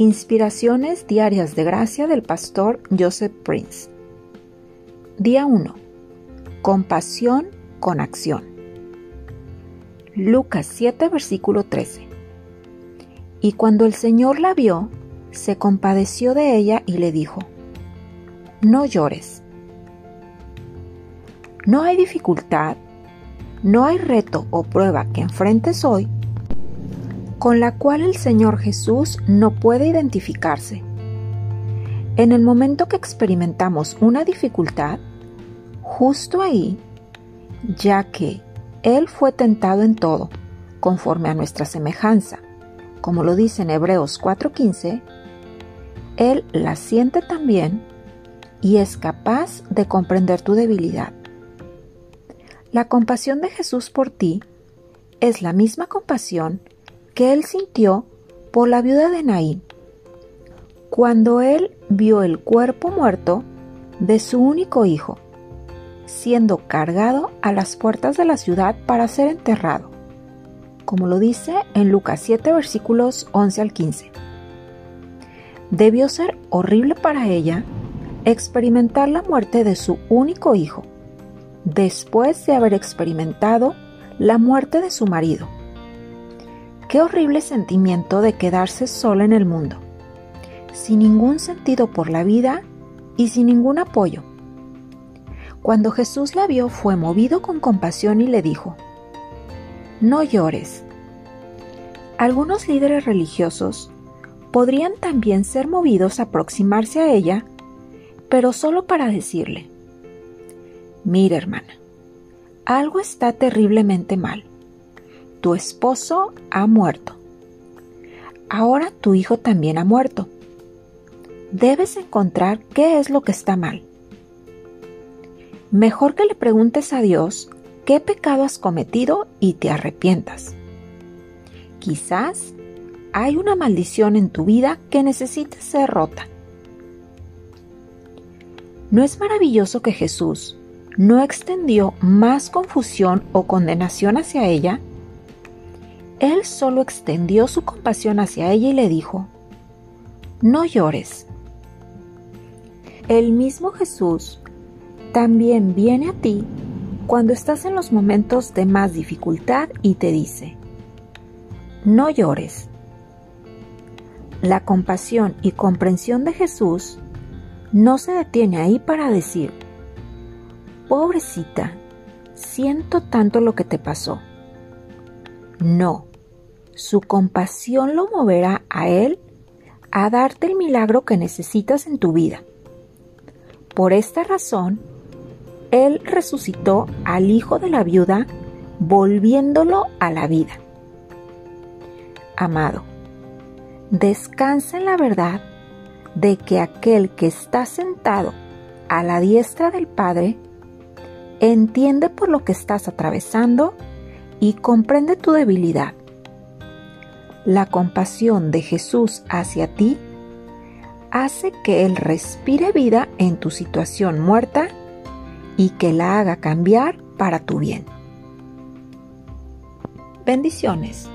Inspiraciones diarias de gracia del pastor Joseph Prince. Día 1. Compasión con acción. Lucas 7, versículo 13. Y cuando el Señor la vio, se compadeció de ella y le dijo, No llores. No hay dificultad, no hay reto o prueba que enfrentes hoy con la cual el Señor Jesús no puede identificarse. En el momento que experimentamos una dificultad, justo ahí, ya que Él fue tentado en todo, conforme a nuestra semejanza, como lo dice en Hebreos 4:15, Él la siente también y es capaz de comprender tu debilidad. La compasión de Jesús por ti es la misma compasión que él sintió por la viuda de Naín, cuando él vio el cuerpo muerto de su único hijo, siendo cargado a las puertas de la ciudad para ser enterrado, como lo dice en Lucas 7 versículos 11 al 15. Debió ser horrible para ella experimentar la muerte de su único hijo, después de haber experimentado la muerte de su marido Qué horrible sentimiento de quedarse sola en el mundo, sin ningún sentido por la vida y sin ningún apoyo. Cuando Jesús la vio fue movido con compasión y le dijo, No llores. Algunos líderes religiosos podrían también ser movidos a aproximarse a ella, pero solo para decirle, Mira hermana, algo está terriblemente mal tu esposo ha muerto. Ahora tu hijo también ha muerto. Debes encontrar qué es lo que está mal. Mejor que le preguntes a Dios qué pecado has cometido y te arrepientas. Quizás hay una maldición en tu vida que necesite ser rota. ¿No es maravilloso que Jesús no extendió más confusión o condenación hacia ella? Él solo extendió su compasión hacia ella y le dijo, No llores. El mismo Jesús también viene a ti cuando estás en los momentos de más dificultad y te dice, No llores. La compasión y comprensión de Jesús no se detiene ahí para decir, Pobrecita, siento tanto lo que te pasó. No, su compasión lo moverá a Él a darte el milagro que necesitas en tu vida. Por esta razón, Él resucitó al hijo de la viuda, volviéndolo a la vida. Amado, descansa en la verdad de que aquel que está sentado a la diestra del Padre entiende por lo que estás atravesando y comprende tu debilidad la compasión de Jesús hacia ti hace que Él respire vida en tu situación muerta y que la haga cambiar para tu bien. Bendiciones.